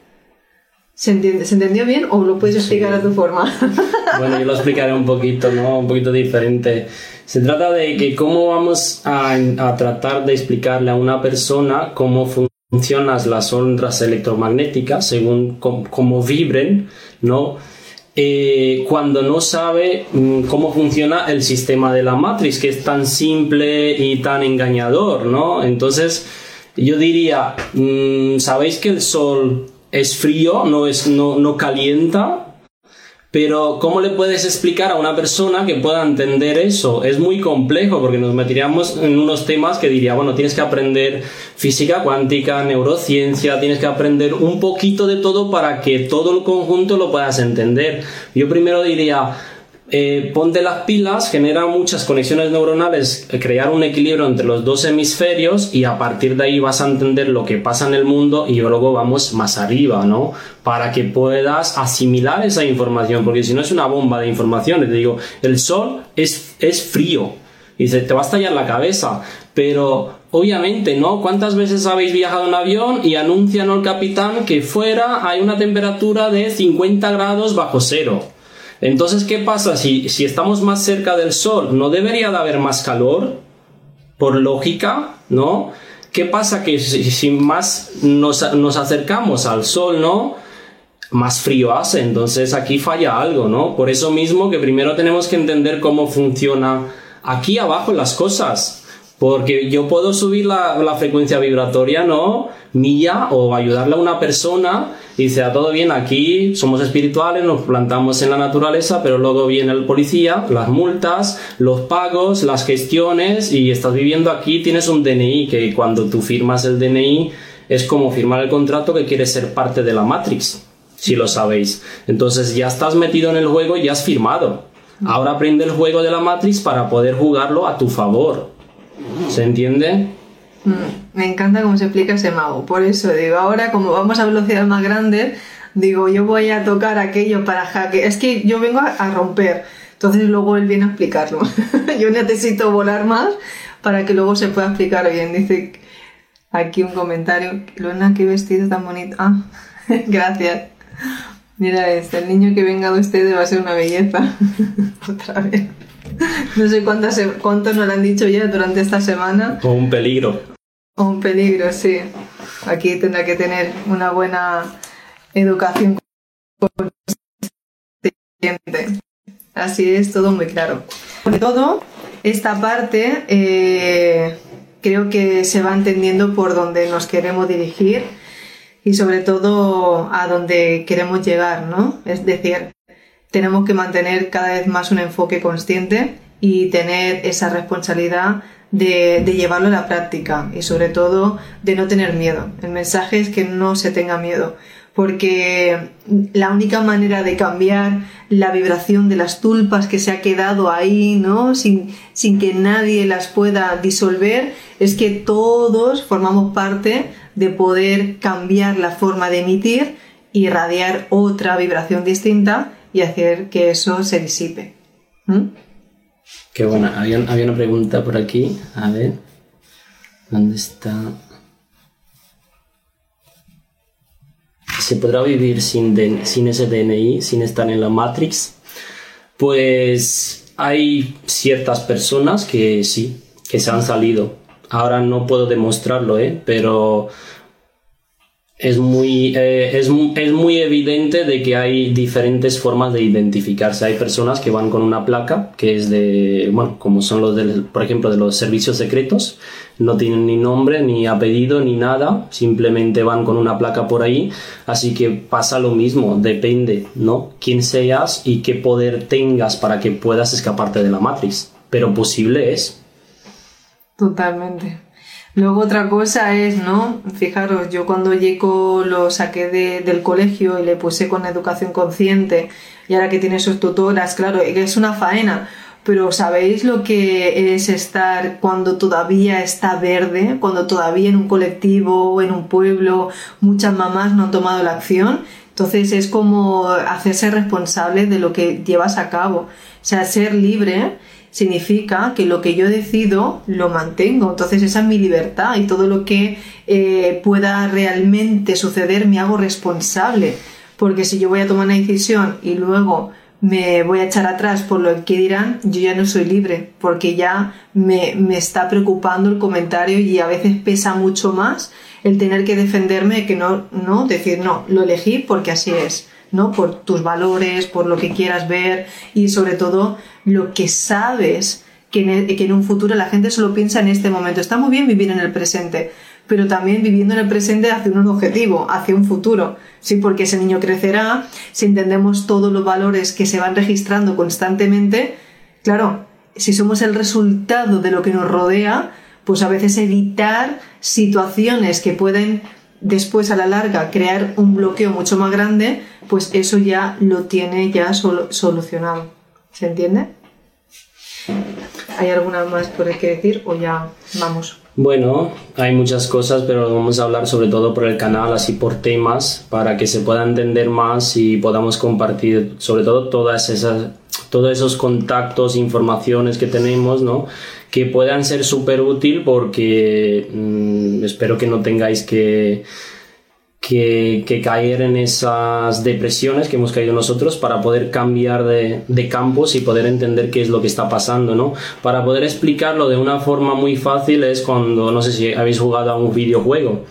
¿Se, entendió bien o lo puedes explicar a tu forma? bueno, yo lo explicaré un poquito, ¿no? Un poquito diferente. Se trata de que cómo vamos a, tratar de explicarle a una persona cómo funcionan las ondas electromagnéticas según cómo, vibren, ¿no? Eh, cuando no sabe mm, cómo funciona el sistema de la matriz, que es tan simple y tan engañador, ¿no? Entonces, yo diría, mm, ¿sabéis que el sol es frío, no, es, no, no calienta, pero ¿cómo le puedes explicar a una persona que pueda entender eso? Es muy complejo porque nos meteríamos en unos temas que diría, bueno, tienes que aprender física cuántica, neurociencia, tienes que aprender un poquito de todo para que todo el conjunto lo puedas entender. Yo primero diría, eh, ponte las pilas, genera muchas conexiones neuronales, eh, crear un equilibrio entre los dos hemisferios y a partir de ahí vas a entender lo que pasa en el mundo y luego vamos más arriba, ¿no? Para que puedas asimilar esa información, porque si no es una bomba de información, te digo, el sol es, es frío y se te va a estallar la cabeza, pero obviamente, ¿no? ¿Cuántas veces habéis viajado en avión y anuncian al capitán que fuera hay una temperatura de 50 grados bajo cero? Entonces, ¿qué pasa? Si, si estamos más cerca del Sol, ¿no debería de haber más calor? Por lógica, ¿no? ¿Qué pasa? Que si, más nos, nos, acercamos al Sol, ¿no? Más frío hace, entonces aquí falla algo, ¿no? Por eso mismo que primero tenemos que entender cómo funciona aquí abajo las cosas. Porque yo puedo subir la, frecuencia vibratoria, ¿no? Mía o ayudarle a una persona y dice, a todo bien, aquí somos espirituales, nos plantamos en la naturaleza, pero luego viene el policía, las multas, los pagos, las gestiones y estás viviendo aquí, tienes un DNI que cuando tú firmas el DNI es como firmar el contrato que quieres ser parte de la Matrix, si lo sabéis. Entonces ya estás metido en el juego y ya has firmado. Ahora aprende el juego de la Matrix para poder jugarlo a tu favor. ¿Se entiende? Mm, me encanta cómo se explica ese mago. Por eso digo, ahora como vamos a velocidad más grande, digo, yo voy a tocar aquello para hackear. Es que yo vengo a, romper. Entonces luego él viene a explicarlo. yo necesito volar más para que luego se pueda explicar bien. Dice aquí un comentario. Luna, qué vestido tan bonito. Ah, gracias. Mira este, el niño que venga de ustedes va a ser una belleza. Otra vez. No sé cuántas, cuántos nos lo han dicho ya durante esta semana. O un peligro. Un peligro, sí. Aquí tendrá que tener una buena educación Así es, todo muy claro. Sobre todo, esta parte eh, creo que se va entendiendo por donde nos queremos dirigir y sobre todo a donde queremos llegar, ¿no? Es decir, tenemos que mantener cada vez más un enfoque consciente y tener esa responsabilidad de, llevarlo a la práctica y sobre todo de no tener miedo. El mensaje es que no se tenga miedo porque la única manera de cambiar la vibración de las tulpas que se ha quedado ahí, ¿no? Sin, sin que nadie las pueda disolver, es que todos formamos parte de poder cambiar la forma de emitir y radiar otra vibración distinta y hacer que eso se disipe. Qué buena. Había, una pregunta por aquí. A ver. ¿Dónde está? ¿Se podrá vivir sin, sin ese DNI, sin estar en la Matrix? Pues hay ciertas personas que sí, que se han salido. Ahora no puedo demostrarlo, ¿eh? pero es muy, eh, es, es, muy evidente de que hay diferentes formas de identificarse. Hay personas que van con una placa que es de, bueno, como son los, del, por ejemplo, de los servicios secretos, no tienen ni nombre, ni apellido, ni nada, simplemente van con una placa por ahí. Así que pasa lo mismo, depende, ¿no? Quién seas y qué poder tengas para que puedas escaparte de la Matrix. Pero posible es. Totalmente. Luego otra cosa es, ¿no? Fijaros, yo cuando llego lo saqué del colegio y le puse con educación consciente y ahora que tiene sus tutoras, claro, es una faena pero ¿sabéis lo que es estar cuando todavía está verde, cuando todavía en un colectivo o en un pueblo muchas mamás no han tomado la acción? Entonces es como hacerse responsable de lo que llevas a cabo. O sea, ser libre significa que lo que yo decido lo mantengo. Entonces esa es mi libertad y todo lo que eh, pueda realmente suceder me hago responsable. Porque si yo voy a tomar una decisión y luego me voy a echar atrás por lo que dirán, yo ya no soy libre, porque ya me, me, está preocupando el comentario y a veces pesa mucho más el tener que defenderme que no, no, decir, no, lo elegí porque así es, ¿no? Por tus valores, por lo que quieras ver y sobre todo lo que sabes que en, que en un futuro la gente solo piensa en este momento. Está muy bien vivir en el presente, pero también viviendo en el presente hacia un objetivo, hacia un futuro. Sí, porque ese niño crecerá, si entendemos todos los valores que se van registrando constantemente, claro, si somos el resultado de lo que nos rodea, pues a veces evitar situaciones que pueden después a la larga crear un bloqueo mucho más grande, pues eso ya lo tiene ya solucionado. ¿Se entiende? ¿Hay alguna más por qué decir o ya vamos? Bueno, hay muchas cosas, pero vamos a hablar sobre todo por el canal, así por temas, para que se pueda entender más y podamos compartir sobre todo todas esas, todos esos contactos, informaciones que tenemos, ¿no? Que puedan ser súper útil porque mm, espero que no tengáis que que, caer en esas depresiones que hemos caído nosotros para poder cambiar de, de, campos y poder entender qué es lo que está pasando, ¿no? Para poder explicarlo de una forma muy fácil es cuando, no sé si habéis jugado a un videojuego.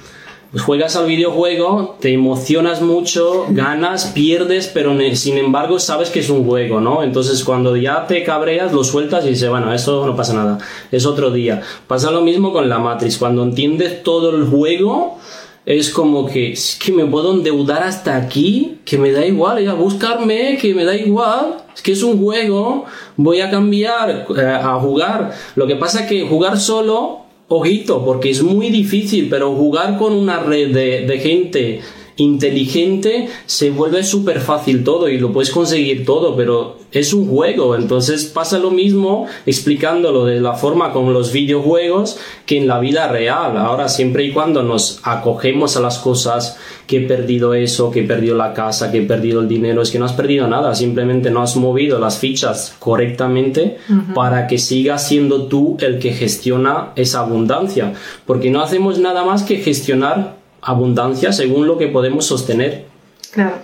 Pues juegas al videojuego, te emocionas mucho, ganas, pierdes, pero sin embargo sabes que es un juego, ¿no? Entonces cuando ya te cabreas, lo sueltas y dices, bueno, eso no pasa nada, es otro día. Pasa lo mismo con la Matrix, cuando entiendes todo el juego, es como que, es que me puedo endeudar hasta aquí, que me da igual, ya buscarme, que me da igual, es que es un juego, voy a cambiar eh, a jugar. Lo que pasa es que jugar solo, ojito, porque es muy difícil, pero jugar con una red de, de gente inteligente se vuelve súper fácil todo y lo puedes conseguir todo, pero es un juego, entonces pasa lo mismo explicándolo de la forma con los videojuegos que en la vida real. Ahora, siempre y cuando nos acogemos a las cosas, que he perdido eso, que he perdido la casa, que he perdido el dinero, es que no has perdido nada, simplemente no has movido las fichas correctamente para que sigas siendo tú el que gestiona esa abundancia, porque no hacemos nada más que gestionar abundancia según lo que podemos sostener. Claro.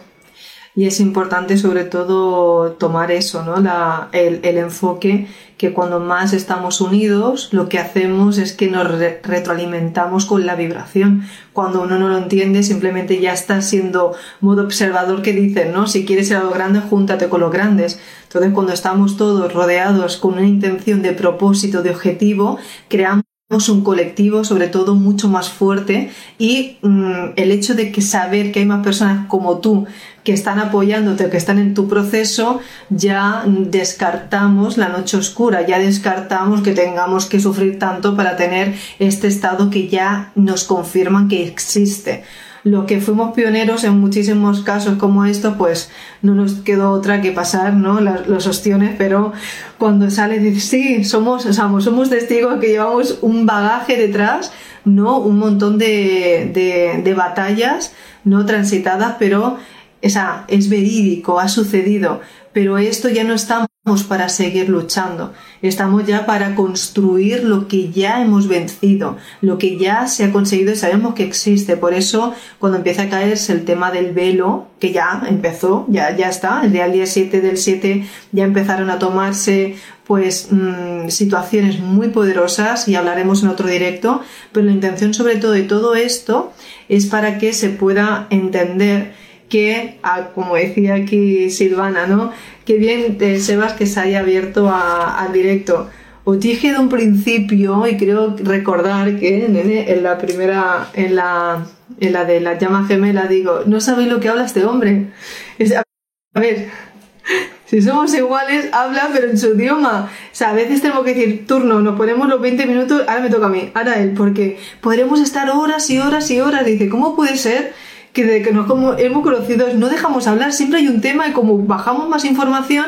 Y es importante sobre todo tomar eso, ¿no? La, el, el, enfoque que cuando más estamos unidos, lo que hacemos es que nos retroalimentamos con la vibración. Cuando uno no lo entiende, simplemente ya está siendo modo observador que dicen, ¿no? Si quieres ser algo grande, júntate con los grandes. Entonces, cuando estamos todos rodeados con una intención de propósito, de objetivo, creamos un colectivo sobre todo mucho más fuerte y mm, el hecho de que saber que hay más personas como tú que están apoyándote, que están en tu proceso, ya descartamos la noche oscura, ya descartamos que tengamos que sufrir tanto para tener este estado que ya nos confirman que existe lo que fuimos pioneros en muchísimos casos como esto, pues no nos quedó otra que pasar, ¿no? los ostiones, pero cuando sale dices, sí, somos, somos, somos testigos que llevamos un bagaje detrás, ¿no? Un montón de, de, batallas, no transitadas, pero esa, es verídico, ha sucedido, pero esto ya no estamos para seguir luchando, estamos ya para construir lo que ya hemos vencido, lo que ya se ha conseguido y sabemos que existe. Por eso, cuando empieza a caerse el tema del velo, que ya empezó, ya, ya está, el día, el día 7 del 7 ya empezaron a tomarse pues mm, situaciones muy poderosas y hablaremos en otro directo, pero la intención sobre todo de todo esto es para que se pueda entender que, ah, como decía aquí Silvana, ¿no? Qué bien, eh, Sebas, que se haya abierto al directo. Os dije de un principio, y creo recordar que en la primera, en la, en la de la llama gemela, digo, no sabéis lo que habla este hombre. a ver, si somos iguales, habla, pero en su idioma. O sea, a veces tenemos que decir, turno, nos ponemos los 20 minutos, ahora me toca a mí, ahora él, porque podremos estar horas y horas y horas. Dice, ¿cómo puede ser que desde que nos hemos conocido no dejamos hablar, siempre hay un tema y como bajamos más información,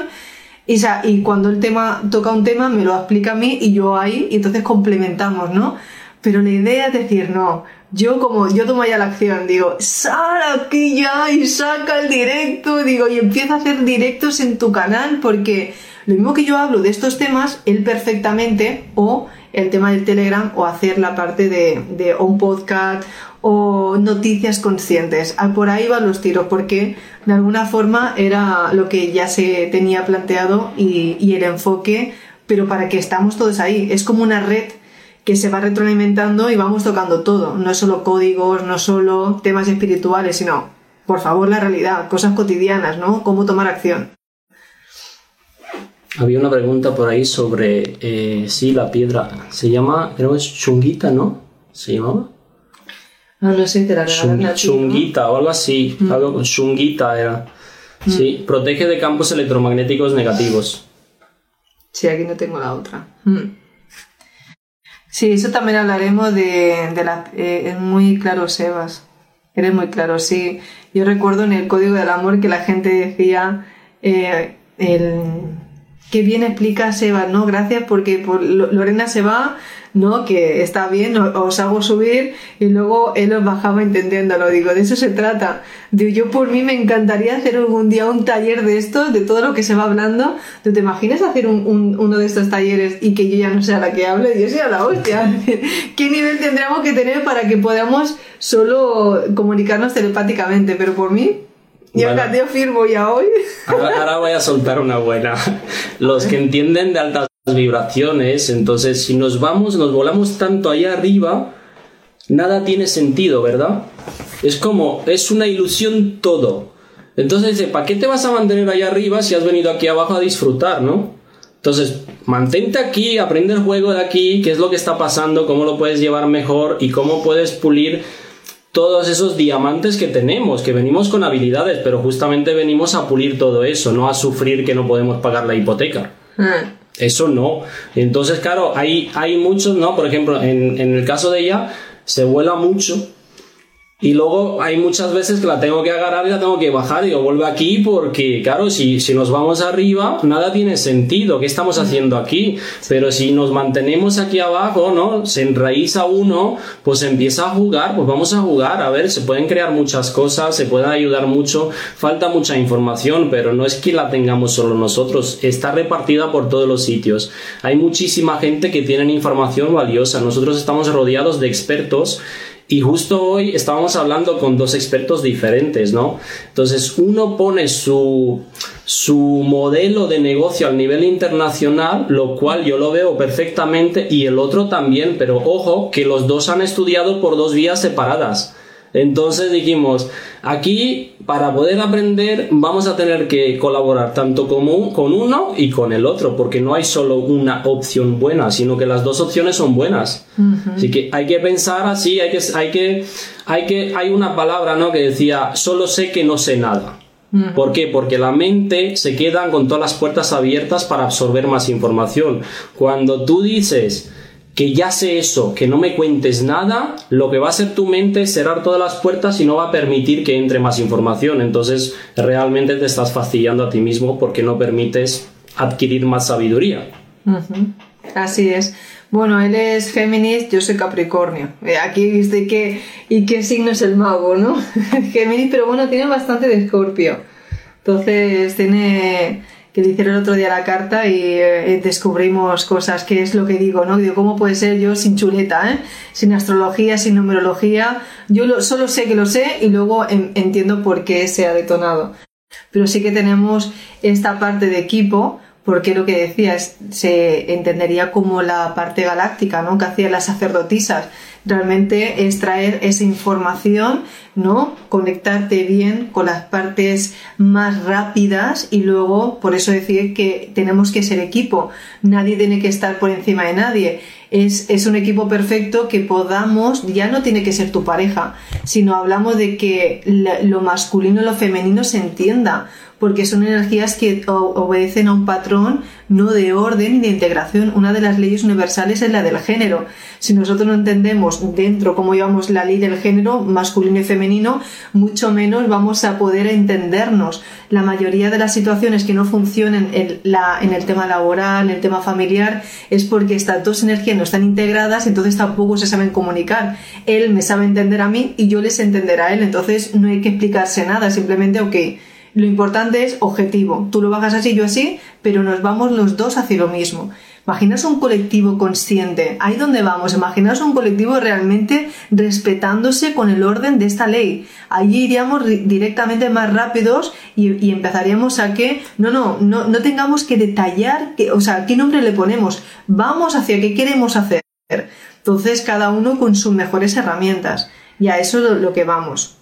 Y, cuando el tema toca un tema, me lo explica a mí y yo ahí, y entonces complementamos, ¿no? Pero la idea es decir, no, yo como yo tomo ya la acción, digo, sal aquí ya y saca el directo, digo, y empieza a hacer directos en tu canal, porque lo mismo que yo hablo de estos temas, él perfectamente, o el tema del Telegram, o hacer la parte de, de un podcast o noticias conscientes. Ah, por ahí van los tiros, porque de alguna forma era lo que ya se tenía planteado y, el enfoque, pero para que estamos todos ahí. Es como una red que se va retroalimentando y vamos tocando todo. No solo códigos, no solo temas espirituales, sino, por favor, la realidad, cosas cotidianas, ¿no? Cómo tomar acción. Había una pregunta por ahí sobre, eh, sí, la piedra. Se llama, creo que es chunguita, ¿no? ¿Se llamaba? Ah, no sé, te la Chunguita o algo así. Mm. Algo con chunguita era. Mm. Sí, protege de campos electromagnéticos negativos. Sí, aquí no tengo la otra. Mm. Sí, eso también hablaremos de, de la... Eh, es muy claro, Sebas. Eres muy claro, sí. Yo recuerdo en el Código del Amor que la gente decía... Eh, el, qué bien explica Sebas, ¿no? Gracias porque por, Lorena se va ¿no? Que está bien, os hago subir y luego él os bajaba entendiéndolo. Digo, de eso se trata. Digo, yo por mí me encantaría hacer algún día un taller de esto, de todo lo que se va hablando. ¿Tú te imaginas hacer un, uno de estos talleres y que yo ya no sea la que hable? Yo sea la hostia. ¿Qué nivel tendríamos que tener para que podamos solo comunicarnos telepáticamente? Pero por mí, yo, bueno, firmo ya hoy. Ahora, ahora, voy a soltar una buena. Los que entienden de altas vibraciones, entonces si nos vamos, nos volamos tanto allá arriba, nada tiene sentido, ¿verdad? Es como, es una ilusión todo. Entonces dice, ¿para qué te vas a mantener allá arriba si has venido aquí abajo a disfrutar, no? Entonces, mantente aquí, aprende el juego de aquí, qué es lo que está pasando, cómo lo puedes llevar mejor y cómo puedes pulir todos esos diamantes que tenemos, que venimos con habilidades, pero justamente venimos a pulir todo eso, no a sufrir que no podemos pagar la hipoteca. Ah. Eso no. Entonces, claro, hay, hay muchos, ¿no? Por ejemplo, en, en el caso de ella, se vuela mucho y luego hay muchas veces que la tengo que agarrar y la tengo que bajar y yo vuelve aquí porque, claro, si, si nos vamos arriba, nada tiene sentido. ¿Qué estamos haciendo aquí? Pero si nos mantenemos aquí abajo, ¿no? Se enraiza uno, pues empieza a jugar, pues vamos a jugar. A ver, se pueden crear muchas cosas, se puede ayudar mucho. Falta mucha información, pero no es que la tengamos solo nosotros. Está repartida por todos los sitios. Hay muchísima gente que tiene información valiosa. Nosotros estamos rodeados de expertos y justo hoy estábamos hablando con dos expertos diferentes, ¿no? Entonces, uno pone su, su modelo de negocio al nivel internacional, lo cual yo lo veo perfectamente, y el otro también, pero ojo, que los dos han estudiado por dos vías separadas. Entonces dijimos, aquí para poder aprender vamos a tener que colaborar tanto con, uno y con el otro, porque no hay solo una opción buena, sino que las dos opciones son buenas. Así que hay que pensar así, hay que, hay que, hay que, hay una palabra, ¿no? Que decía, solo sé que no sé nada. ¿Por qué? Porque la mente se queda con todas las puertas abiertas para absorber más información. Cuando tú dices, que ya sé eso, que no me cuentes nada, lo que va a hacer tu mente es cerrar todas las puertas y no va a permitir que entre más información. Entonces realmente te estás fastidiando a ti mismo porque no permites adquirir más sabiduría. Así es. Bueno, él es Géminis, yo soy Capricornio. Eh, aquí viste que y qué signo es el mago, ¿no? Géminis, pero bueno, tiene bastante de Escorpio. Entonces tiene que le hicieron el otro día la carta y eh, descubrimos cosas, que es lo que digo, ¿no? Digo, ¿cómo puede ser yo sin chuleta, eh? sin astrología, sin numerología? Yo solo sé que lo sé y luego entiendo por qué se ha detonado. Pero sí que tenemos esta parte de equipo, porque lo que decías se entendería como la parte galáctica, ¿no? Que hacían las sacerdotisas realmente es traer esa información, ¿no? Conectarte bien con las partes más rápidas y luego, por eso decir que tenemos que ser equipo. Nadie tiene que estar por encima de nadie. Es, es, un equipo perfecto que podamos, ya no tiene que ser tu pareja, sino hablamos de que lo masculino y lo femenino se entienda porque son energías que obedecen a un patrón no de orden y de integración. Una de las leyes universales es la del género. Si nosotros no entendemos dentro cómo llevamos la ley del género masculino y femenino, mucho menos vamos a poder entendernos. La mayoría de las situaciones que no funcionan en, el tema laboral, en el tema familiar, es porque estas dos energías no están integradas, entonces tampoco se saben comunicar. Él me sabe entender a mí y yo les entender a él, entonces no hay que explicarse nada, simplemente, ok, lo importante es objetivo. Tú lo bajas así, yo así, pero nos vamos los dos hacia lo mismo. Imaginaos un colectivo consciente. Ahí donde vamos. Imaginaos un colectivo realmente respetándose con el orden de esta ley. Allí iríamos directamente más rápidos y, empezaríamos a que, no, no, no, no tengamos que detallar, que, o sea, qué nombre le ponemos. Vamos hacia qué queremos hacer. Entonces, cada uno con sus mejores herramientas. Y a eso es lo que vamos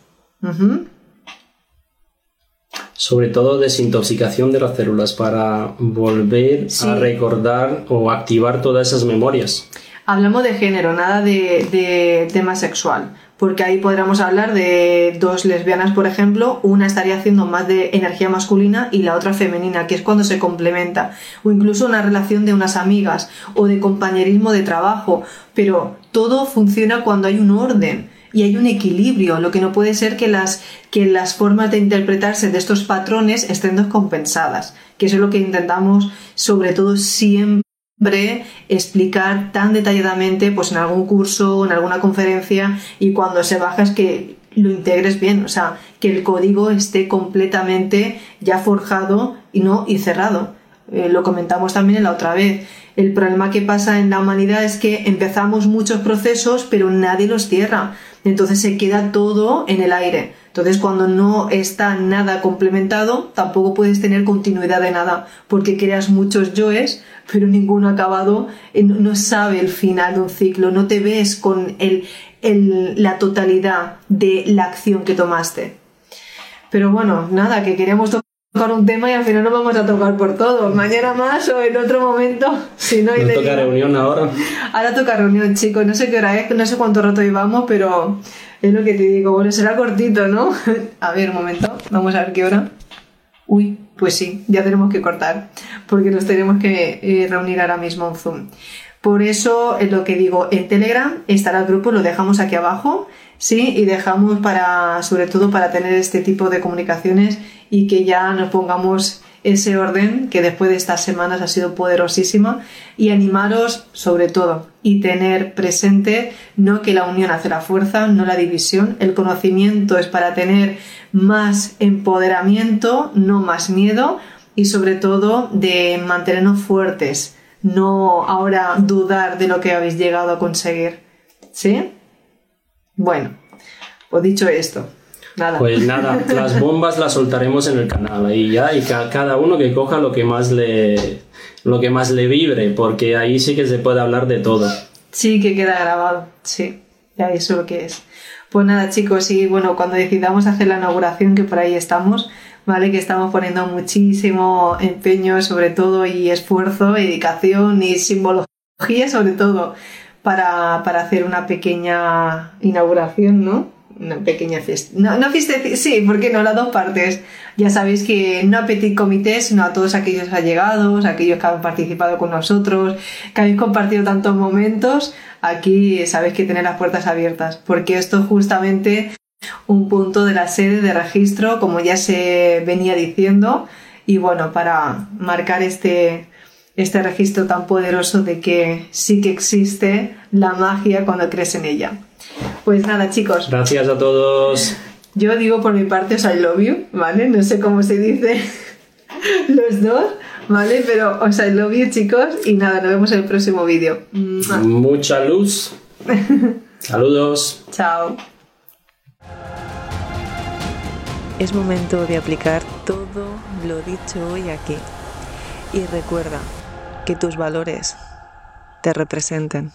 sobre todo desintoxicación de las células para volver a recordar o activar todas esas memorias. Hablamos de género, nada de, tema sexual, porque ahí podríamos hablar de dos lesbianas, por ejemplo, una estaría haciendo más de energía masculina y la otra femenina, que es cuando se complementa, o incluso una relación de unas amigas o de compañerismo de trabajo, pero todo funciona cuando hay un orden y hay un equilibrio, lo que no puede ser que las, que las formas de interpretarse de estos patrones estén descompensadas, que eso es lo que intentamos sobre todo siempre explicar tan detalladamente pues en algún curso, en alguna conferencia y cuando se baja es que lo integres bien, o sea, que el código esté completamente ya forjado y no y cerrado. Eh, lo comentamos también la otra vez. El problema que pasa en la humanidad es que empezamos muchos procesos, pero nadie los cierra entonces se queda todo en el aire. Entonces cuando no está nada complementado, tampoco puedes tener continuidad de nada, porque creas muchos yoes, pero ninguno acabado, no sabe el final de un ciclo, no te ves con el, la totalidad de la acción que tomaste. Pero bueno, nada, que queríamos tocar un tema y al final no vamos a tocar por todo. Mañana más o en otro momento, si no hay... ¿No toca reunión ahora? Ahora toca reunión, chicos. No sé qué hora es, no sé cuánto rato llevamos, pero es lo que te digo. Bueno, será cortito, ¿no? a ver, un momento. Vamos a ver qué hora. Uy, pues sí, ya tenemos que cortar, porque nos tenemos que eh, reunir ahora mismo en Zoom. Por eso es lo que digo, en Telegram estará el grupo, lo dejamos aquí abajo, ¿sí? Y dejamos para, sobre todo para tener este tipo de comunicaciones y que ya nos pongamos ese orden que después de estas semanas ha sido poderosísima y animaros sobre todo y tener presente no que la unión hace la fuerza, no la división, el conocimiento es para tener más empoderamiento, no más miedo y sobre todo de mantenernos fuertes, no ahora dudar de lo que habéis llegado a conseguir. ¿Sí? Bueno, pues dicho esto, pues nada, las bombas las soltaremos en el canal ahí ya y cada uno que coja lo que más le lo que más le vibre, porque ahí sí que se puede hablar de todo. Sí, que queda grabado, sí, ya eso lo que es. Pues nada, chicos, y bueno, cuando decidamos hacer la inauguración, que por ahí estamos, ¿vale? Que estamos poniendo muchísimo empeño, sobre todo, y esfuerzo, dedicación y simbología, sobre todo, para, para hacer una pequeña inauguración, ¿no? una pequeña fiesta. No, no fiesta, sí, ¿por qué no? Las dos partes. Ya sabéis que no a petit comité, sino a todos aquellos allegados, aquellos que han participado con nosotros, que habéis compartido tantos momentos. Aquí sabéis que tener las puertas abiertas, porque esto es justamente un punto de la sede de registro, como ya se venía diciendo, y bueno, para marcar este, este registro tan poderoso de que sí que existe la magia cuando crees en ella. Pues nada, chicos. Gracias a todos. Yo digo por mi parte, os I love you, ¿vale? No sé cómo se dice los dos, ¿vale? Pero os I love you, chicos. Y nada, nos vemos en el próximo vídeo. Mucha luz. Saludos. Chao. Es momento de aplicar todo lo dicho hoy aquí. Y recuerda que tus valores te representen.